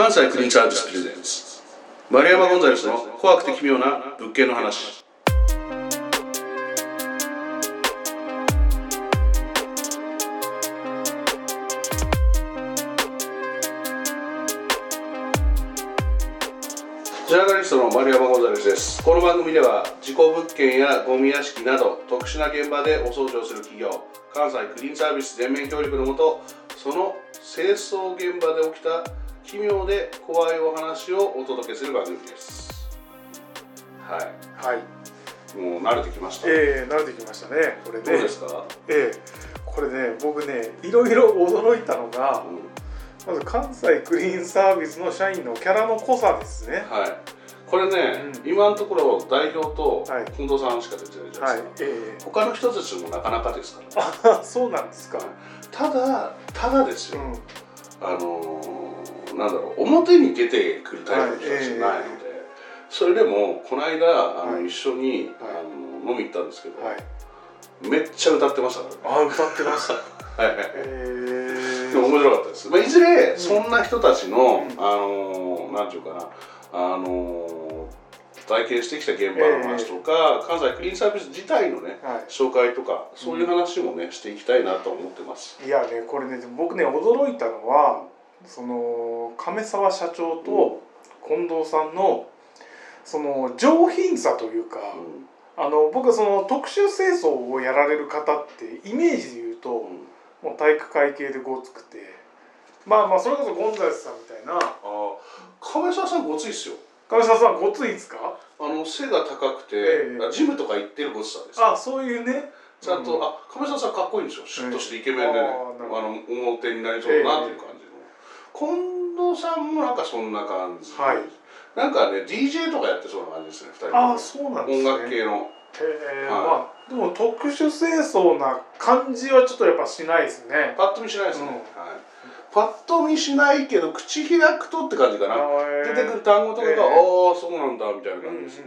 関西クリーンサービスプレゼンツ丸山ゴンザレスの怖くて奇妙な物件の話。ジャーナリストの丸山ゴンザレスです。この番組では事故物件やゴミ屋敷など特殊な現場でお掃除をする企業関西クリーンサービス全面協力のもとその清掃現場で起きた奇妙で怖いお話をお届けする番組ですははい。いもう慣れてきました、ええ慣れてきましたね。これね。どうですか、ええこれね、僕ね、いろいろ驚いたのが、うんまず関西クリーンサービスの社員のキャラの濃さですね。はいこれね、うん今のところ代表とはい近藤さんしか出てないじゃなはいいですか、。ええ他の人たちもなかなかですからあ、そうなんですか。ただただですよ、うん。あのーなんだろう表に出てくるタイプの人たちじゃないので、それでもこの間あの、はい。一緒に、はい。あの飲み行ったんですけど、はい。めっちゃ歌ってましたから。ねあ、歌ってました。はい。はいえ。えでも面白かったです、まあ、いずれそんな人たちの、うん。あのーなんていうかなあのー体験してきた現場の話とか、関西クリーンサービス自体のねは紹介とかそういう話もね、していきたいなと思ってます。い。いやね、これね、僕ね、驚いたのは、その亀沢社長と近藤さんの。その上品さというか。うん。あの僕はその特殊清掃をやられる方ってイメージで言うと、うん。もう体育会系でごつくてまあまあそれこそゴンザレスさんみたいな。あー。亀沢さんごついっすよ。亀沢さんごついですか？あの背が高くて、ええ。あジムとか行ってるごつさですあそういうね。ちゃんと、うん。あ亀沢さんかっこいいんですよシュッとしてイケメンでね、あーあの表になりそうだなっていう感じの、近藤さんもなんかそんな感じ、はい。なんかね DJ とかやってそうな感じですね2人あとそうなんですも音ね楽系の。へえ、はい。まあでも特殊清掃な感じはちょっとやっぱしないですね。パッと見しないですね、うん。はい、パッと見しないけど口開くとって感じかな、出てくる単語とかが、ええああそうなんだみたいな感じですね、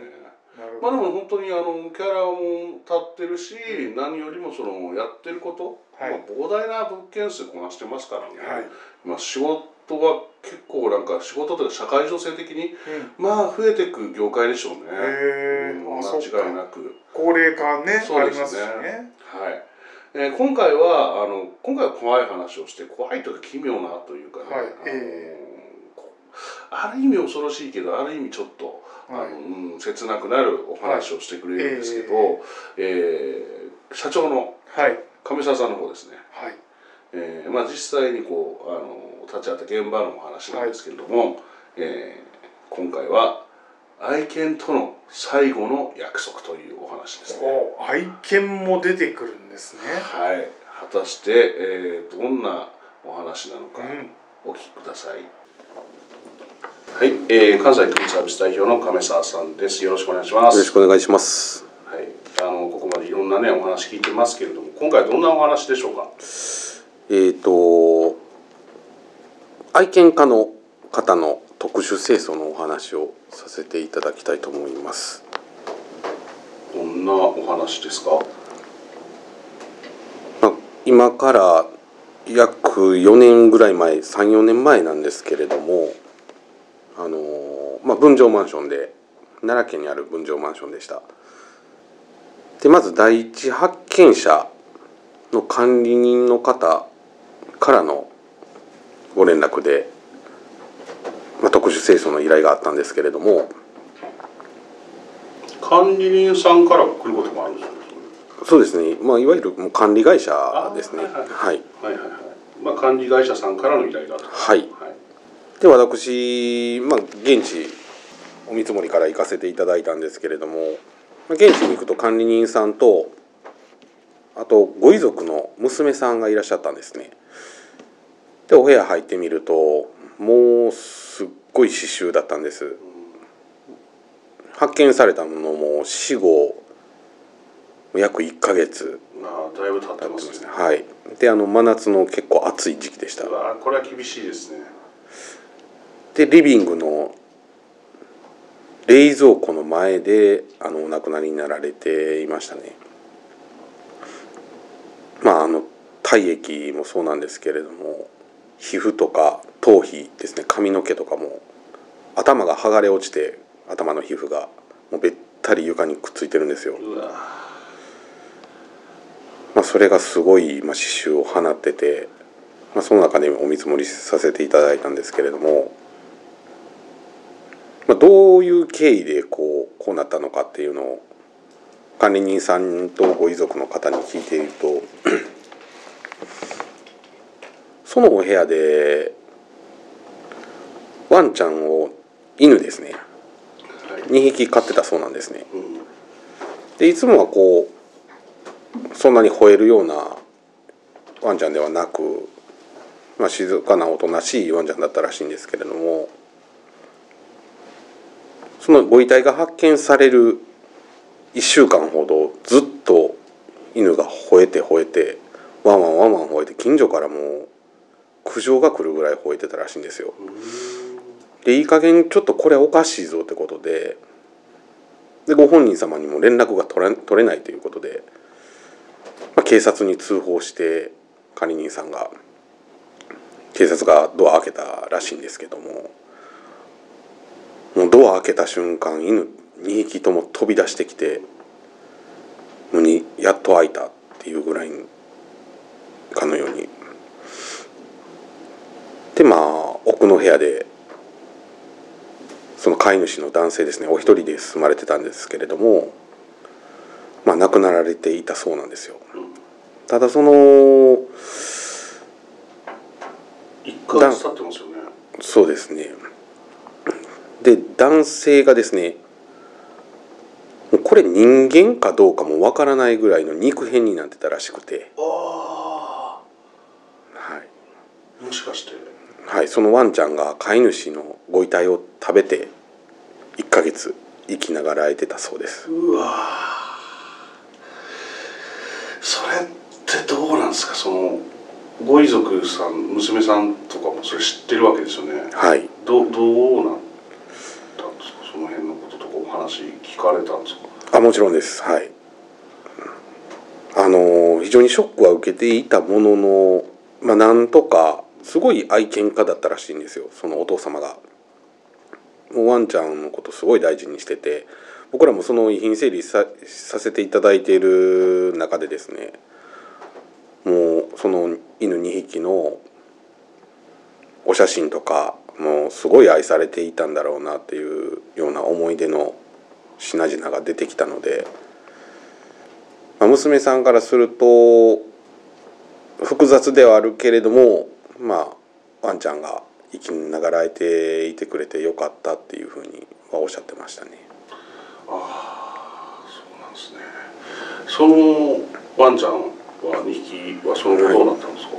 なるほど。まあでも本当にあのキャラも立ってるし、何よりもそのやってること、はい。まあ、膨大な物件数こなしてますからね、はい、まあ、仕事は結構なんか仕事とか社会情勢的にうん、まあ増えていく業界でしょうね、うん。間違いか。なく。高齢化ねそうですね。ありますしね。はい、えー今回はあの今回は怖い話をして怖いというか奇妙なというかね、はいあのえある意味恐ろしいけどある意味ちょっとあの、はい。うん、切なくなるお話をしてくれるんですけど、えー社長のはい。亀沢さんの方ですね、はいえーまあ、実際にこうあの立ち会った現場のお話なんですけれども、えー今回は愛犬との最後の約束というお話ですね。お愛犬も出てくるんですね。はい、果たして、えーどんなお話なのかうん、お聞きください。はい、えー関西クリーンサービス代表の亀沢さんです。よろしくお願いします。よろしくお願いします。はい、あのここまでいろんなねお話聞いてますけれども、今回どんなお話でしょうか？えっ、と愛犬家の方の特殊清掃のお話をさせていただきたいと思います。どんなお話ですか？まあ、今から約4年ぐらい前34年前なんですけれどもあのまあ分譲マンションで奈良県にある分譲マンションでしたでまず第一発見者の管理人の方からのご連絡で、まあ、特殊清掃の依頼があったんですけれども管理人さんから来ることもあるんですよ。そうですね、まあ、いわゆるもう管理会社ですねはいはいはいはいはい。まあ管理会社さんからの依頼だと。はいはい。で私、まあ、現地お見積もりから行かせていただいたんですけれどもまあ現地に行くと管理人さんとあとご遺族の娘さんがいらっしゃったんですねでお部屋入ってみるともうすっごい刺繍だったんです。発見されたものも死後約1ヶ月。まあだいぶ経ってますね。はい。であの真夏の結構暑い時期でした。これは厳しいですね。でリビングの冷蔵庫の前であのお亡くなりになられていましたね。まああの体液もそうなんですけれども皮膚とか頭皮ですね髪の毛とかも頭が剥がれ落ちて頭の皮膚がもうべったり床にくっついてるんですよ。まあ、それがすごい、まあ、刺繍を放ってて、まあ、その中でお見積もりさせていただいたんですけれども、まあ、どういう経緯でこうこうなったのかっていうのを管理人さんとご遺族の方に聞いているとそのお部屋でワンちゃんを犬ですね。はい。2匹飼ってたそうなんですね。うん。でいつもはこうそんなに吠えるようなワンちゃんではなく、まあ、静かなおとなしいワンちゃんだったらしいんですけれどもそのご遺体が発見される1週間ほどずっと犬が吠えて吠えてワンワンワンワン吠えて近所からもう苦情が来るぐらい吠えてたらしいんですよ。でいい加減ちょっとこれおかしいぞってことででご本人様にも連絡が取れ取れないということで、まあ、警察に通報して管理人さんが警察がドア開けたらしいんですけどももうドア開けた瞬間犬2匹とも飛び出してきてもうにやっと開いたっていうぐらいかのようにでまあ奥の部屋でその飼い主の男性ですねお一人で住まれてたんですけれども、まあ、亡くなられていたそうなんですよ。ただその一ヶ月経ってますよね。そうですね。で男性がですねこれ人間かどうかもわからないぐらいの肉片になってたらしくて、あはい。あもしかしてはい、そのワンちゃんが飼い主のご遺体を食べて1ヶ月生きながら空いてたそうです。うわそれってどうなんですか？そのご遺族さん娘さんとかもそれ知ってるわけですよね。はい。どどうなったんですか？その辺のこととかお話聞かれたんですか？あもちろんです。はい。あの非常にショックは受けていたもののまあなんとかすごい愛犬家だったらしいんですよそのお父様が。もうワンちゃんのことすごい大事にしてて僕らもその遺品整理ささせていただいている中でですねもうその犬2匹のお写真とかもうすごい愛されていたんだろうなっていうような思い出の品々が出てきたので、まあ、娘さんからすると複雑ではあるけれどもまあワンちゃんが生きながらえていてくれてよかったっていうふうにはおっしゃってましたね。ああそうなんですね。そのワンちゃんは2匹はその後どうなったんですか、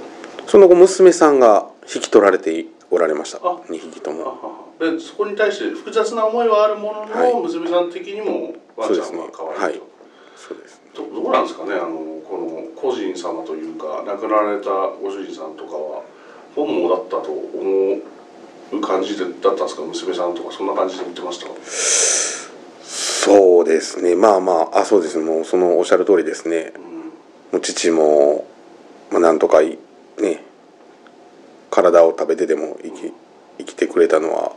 その後娘さんが引き取られておられました。あ2匹とあも。ははでそこに対して複雑な思いはあるものの、はい。娘さん的にもワンちゃんが可愛いと、そうですね。どどうなんですかね？あのこの個人様というか亡くなられたご主人さんとかは本望だったと思う感じでだったんですか？娘さんとかそんな感じで言ってました？そうですね。まあまああそうですね。もうそのおっしゃる通りですね。うん。もう父も、まあ、なんとかいね体を食べてでも生き生きてくれたのは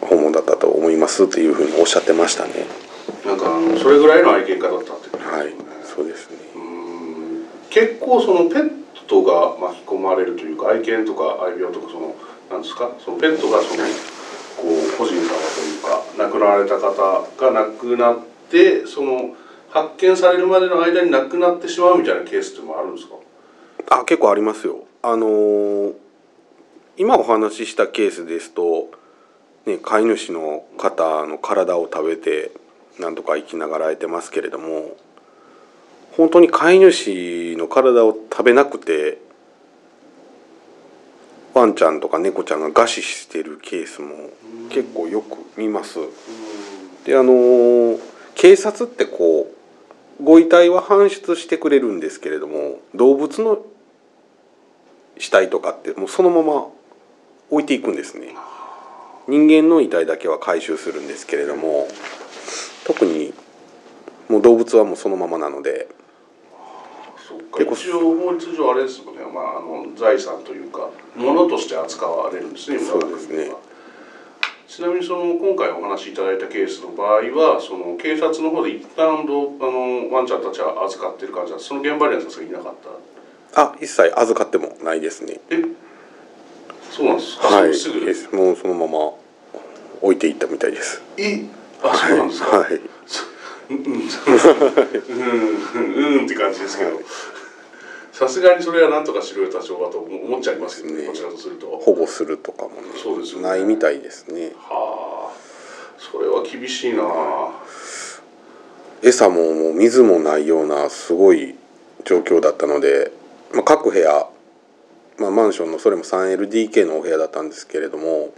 本望だったと思いますっていうふうにおっしゃってましたね。なんかそれぐらいの愛犬家だったってことはいですよね。そうですね。うん。結構そのペットが巻き込まれるというか愛犬とか愛病とかそのなんですか？そのペットがそのこう個人様というか亡くなられた方が亡くなってその発見されるまでの間に亡くなってしまうみたいなケースってのもあるんですか？あ結構ありますよ。あのー今お話ししたケースですと、ね、飼い主の方の体を食べてなんとか生きながらえてますけれども本当に飼い主の体を食べなくてワンちゃんとか猫ちゃんが餓死してるケースも結構よく見ます。であのー警察ってこうご遺体は搬出してくれるんですけれども動物の死体とかってもうそのまま置いていくんですね。人間の遺体だけは回収するんですけれども特にもう動物はもうそのままなので結構一応法律上あれですもんね、まあ、あの財産というか物として扱われるんですねそうですね。ちなみにその今回お話しいただいたケースの場合はその警察の方で一旦どうあのワンちゃんたちは預かってる感じなんです。その現場にはさすがにいなかった。あ一切預かってもないですね。えそうなんですか、はい。すぐもうそのまま置いていったみたいです。えあそうなんですか、はいうんうんうんうんって感じですけど。さすがにそれはなんとかしろよ多少はと思っちゃいますけどねね。こちらとすると。保護するとかもねそうですよね。ないみたいですね。はあそれは厳しいな。餌ももう水もないようなすごい状況だったので、まあ、各部屋、まあ、マンションのそれも 3LDK のお部屋だったんですけれども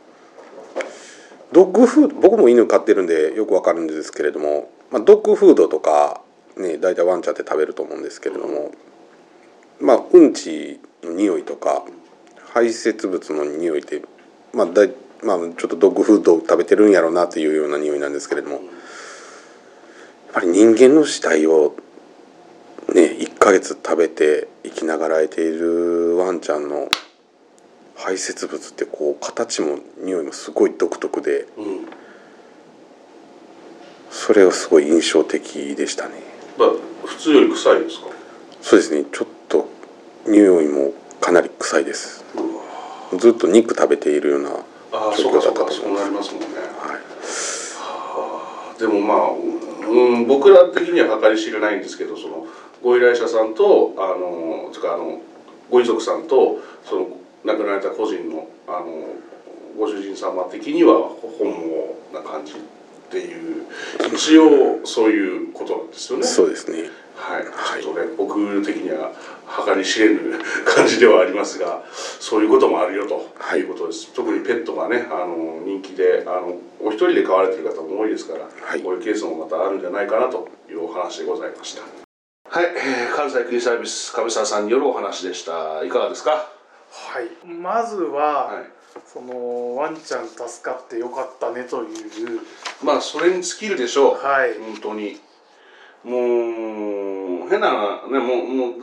ドッグフード僕も犬飼ってるんでよくわかるんですけれども、まあ、ドッグフードとかね大体ワンちゃんって食べると思うんですけれども、まあうんちの匂いとか排泄物の匂いって、まあだまあ、ちょっとドッグフードを食べてるんやろうなっていうような匂いなんですけれども。やっぱり人間の死体をね1ヶ月食べて生きながらえているワンちゃんの排泄物ってこう形も匂いもすごい独特でうんそれがすごい印象的でしたね。まあ普通より臭いですか？そうですね。ちょっと匂いもかなり臭いです。ずっと肉食べているようなああ状そうかそうか況だったと思いそうなりますもんね。はい。でもまあ、うん、僕ら的には計り知れないんですけどそのご依頼者さんとあのつかあのご遺族さんとその亡くなられた個人のあのご主人様的には本一応そういうことなんですよね。そうですね。はい、はい。ちょっとね僕的には計り知れぬ感じではありますがそういうこともあるよとはい。いうことです、特にペットがねあの人気であのお一人で飼われている方も多いですから、はい。こういうケースもまたあるんじゃないかなというお話でございました。はい、えー関西クリーンサービス亀沢さんによるお話でした。いかがですか？はい。まずは、はいそのワンちゃん助かってよかったねという。まあそれに尽きるでしょう、はい。本当に。もう変なねもうもう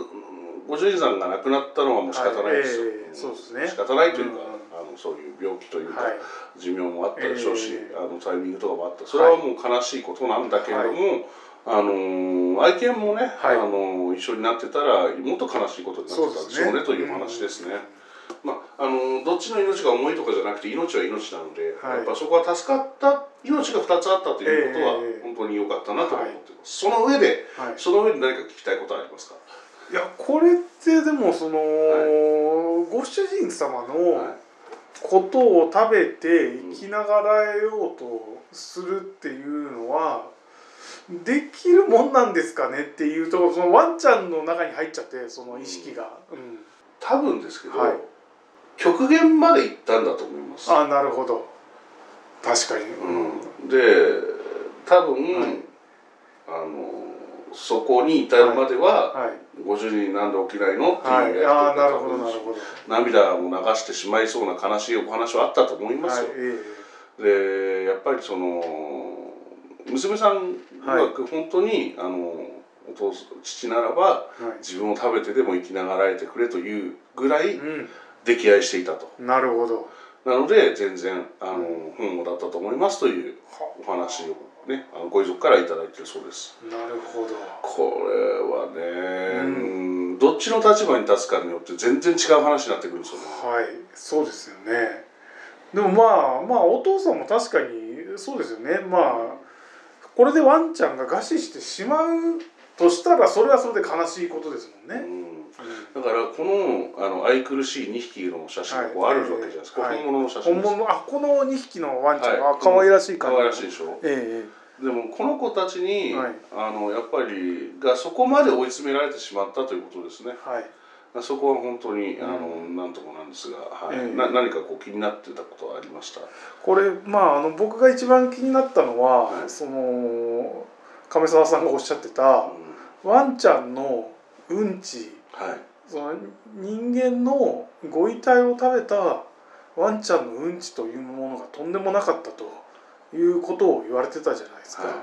ご主人さんが亡くなったのはもう仕方ないです。よ、はい。ええそうですね。仕方ないというか、うん。あのそういう病気というか、はい。寿命もあったでしょうし、ええ。あのタイミングとかもあった。それはもう悲しいことなんだけれども、あの愛犬もね、はい。あの一緒になってたらもっと悲しいことになってたでしょうねというお話ですね。まあ、あのどっちの命が重いとかじゃなくて命は命なので、はい。やっぱそこは助かった命が2つあったということはええ。本当に良かったなと思ってます、その上ではい。その上で何か聞きたいことはありますか、いやこれってでもその、はご主人様はのことを食べて生きながらえようとするっていうのはできるもんなんですかねっていうとそのワンちゃんの中に入っちゃってその意識が、うん。多分ですけど、はい極限まで行ったんだと思います。あなるほど。確かに、うん、で多分、はい。あのそこに至るまでは、はい。ご主人なんで起きないの？ってはいいうああなるやりほどなるほど。涙を流してしまいそうな悲しいお話はあったと思いますよ。はいえでやっぱりその娘さんがはい本当に、あのお父父ならばえはい。自分を食べてでも生きながらえてくれというぐらいうん溺愛していたと。なるほど。なので全然あの、う本望だったと思いますというはお話をねあのご遺族からいただいてるそうです。なるほど。これはね、ううんどっちの立場に立つかによって全然違う話になってくるんですよね。はいそうですよね。でもまあまあお父さんも確かにそうですよね。まあこれでワンちゃんが餓死してしまうとしたらそれはそれで悲しいことですもんね、うんだからこのあの愛くるしい2匹の写真がこうあるわけじゃないですか、はい本物の写真本物あこの2匹のワンちゃん、はい。あ可愛らしい感じ可愛らしいでしょ。ええでもこの子たちに、はい。あのやっぱりがそこまで追い詰められてしまったということですね。はい。そこは本当にあの、うなんともなんですが、はい。ええ。な何かこう気になってたことはありました？これまああの僕が一番気になったのは、はい。その亀澤さんがおっしゃってたうん。ワンちゃんのうんちはい。その人間のご遺体を食べたワンちゃんのうんちというものがとんでもなかったということを言われてたじゃないですか、はい。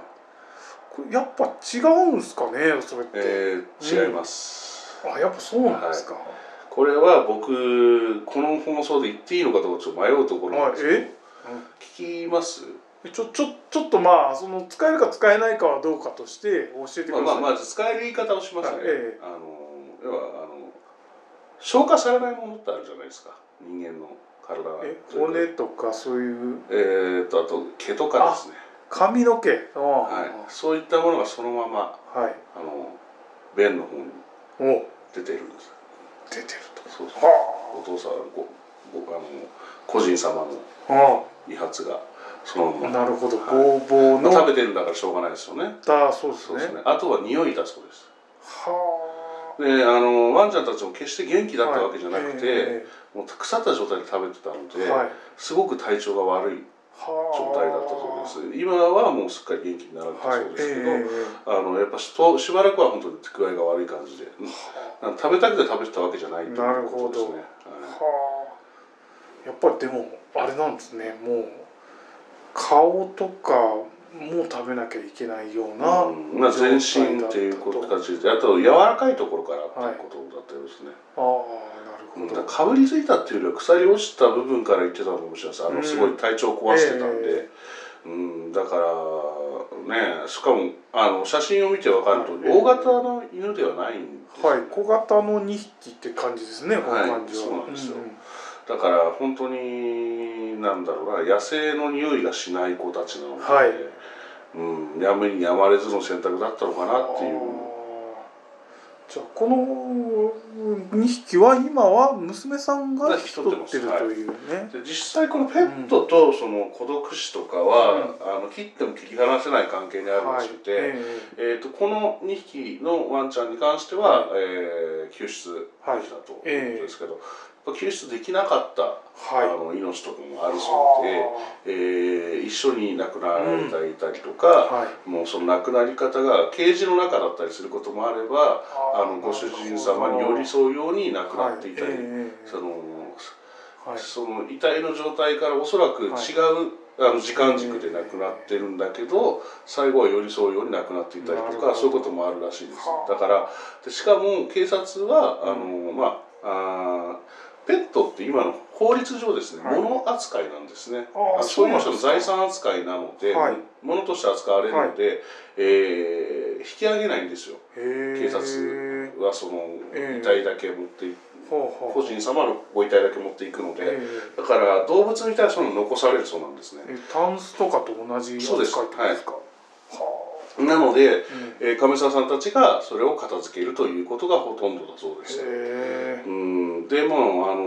これやっぱ違うんすかねそれって、えー、違います、あやっぱそうなんですか、これは僕この放送で言っていいのかどうかちょっと迷うところなんですけど、はい聞きます？ちょちょちょっとまあその使えるか使えないかはどうかとして教えてください、まあ、まあまず使える言い方をしますね、はいええ。あの要はあの消化されないものってあるじゃないですか。人間の体が。え骨とかそういう？えー、とあと毛とかですね。髪の毛。あはい、そういったものがそのままはい。あの便の方にお。出ているんです。出てるそうそう。とお父さんごごあの個人様のは遺発がそのあまま、なるほど。はい。ぼうぼうのまあ食べてるんだからしょうがないですよね。だそうですね。そうですね。あとは匂いだそうです。はであのワンちゃんたちも決して元気あだったわけじゃなくて、えもう腐った状態で食べてたので、えはい。すごく体調が悪いはあ。状態だったそうです。今はもうすっかり元気になられたはいそうですけど、えあのやっぱしとしばらくは本当に具合が悪い感じで、食べたくて食べてたわけじゃないということですね。やっぱりでもあれなんですね。もう顔とかも食べなきゃいけないような、はいうん。まあ、全身っていうこと形であと柔らかいところからっていうことだったようですね、ああなるほど、だかぶりついたっていうよりは腐り落ちた部分から言ってたのかもしれない。ですあのうん。すごい体調を壊してたんで、えうん、だからねしかもあの写真を見て分かると、はい。大型の犬ではないんですよ。はい。小型の2匹って感じですねこの感じは、はいそうなんですよ。んだから本当になんだろうな野生の匂いがしない子たちなので、はい。うん、やむにやまれずの選択だったのかなっていう。じゃあこの2匹は今は娘さんが引き取ってるというね、で実際このペットとその孤独死とかは、あの切っても切り離せない関係にあるらしくて、ええ。ー、とこの2匹のワンちゃんに関しては、えー救出できたということですけど、やっぱ救出できなかった、はい。あの命とかもあるそうで、えー一緒に亡くなられていたりとか、はい。もうその亡くなり方がケージの中だったりすることもあればあのご主人様に寄り添うように亡くなっていたり、はい。ええそのはい。その遺体の状態からおそらく違う、あの時間軸で亡くなってるんだけど最後は寄り添うように亡くなっていたりとかそういうこともあるらしいです。はあ。だからでしかも警察はあの、まああーペットって今の法律上ですね、はい。物扱いなんですね。あああ所有者の財そう産扱いなので、はい。物として扱われるので、えー引き上げないんですよ。警察はそのええ。遺体だけ持って個人様のご遺体だけ持っていくので、えだから動物に対しても残されるそうなんですね。ええタンスとかと同じ扱いってことですか？はなので、えー亀沢さんたちがそれを片付けるということがほとんどだそうです。うん。でもあの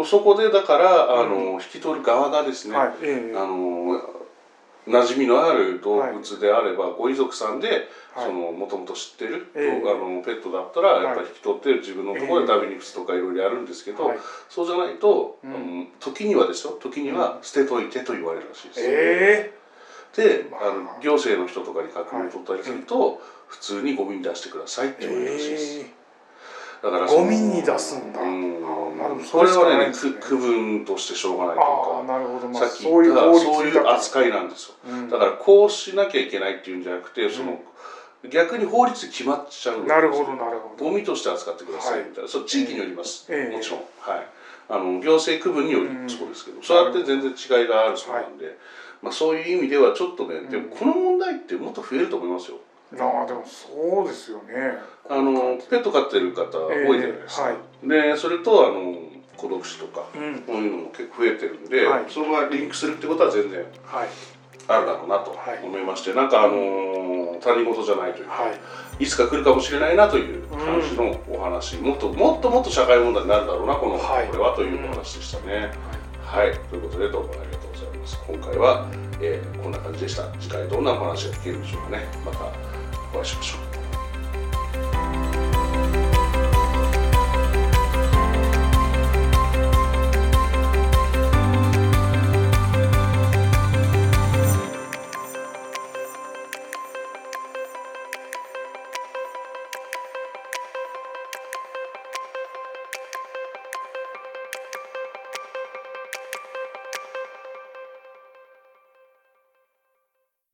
ーそこでだから、あのー引き取る側がですね、はい。ええ。あのー馴染みのある動物であれば、ご遺族さんで、もともと知ってる、ええ。あのペットだったらやっぱり引き取って自分のところで食べに行くとかいろいろやるんですけど、はい。そうじゃないと、うん。時にはですよ。時には捨てといてと言われるらしいです。えで、まああの行政の人とかに確認を取ったりすると、普通にゴミに出してくださいってえ言われるらしいです。えだからゴミに出すんだ。うん。あまあでもそれはねね。く区分としてしょうがないというか、なるほど。まあさっき言ったそういう扱いなんですよ。うん。だからこうしなきゃいけないっていうんじゃなくて、その逆に法律で決まっちゃう。なるほどなるほど。ゴミとして扱ってくださいみたいな、そう地域によります、ええ。もちろん、はい、あの行政区分によりうん。そうですけど、そうやって全然違いがあるそうなんで、まあ、そういう意味ではちょっとね、でもこの問題ってもっと増えると思いますよ。ああでもそうですよね。あのペット飼ってる方多いじゃないですか、ええでそれとあの孤独死とかうん。こういうのも結構増えてるんで、はい。そのままリンクするってことは全然はい。あるだろうなとはい。思いまして、なんかあの他人事じゃないというか、はい。いつか来るかもしれないなという感じのお話、もっともっともっと社会問題になるだろうなこの、はい。これはというお話でしたね。はい、ということでどうもありがとうございます。今回は、えーこんな感じでした。次回どんなお話が聞けるんでしょうかね。またお会いしましょう。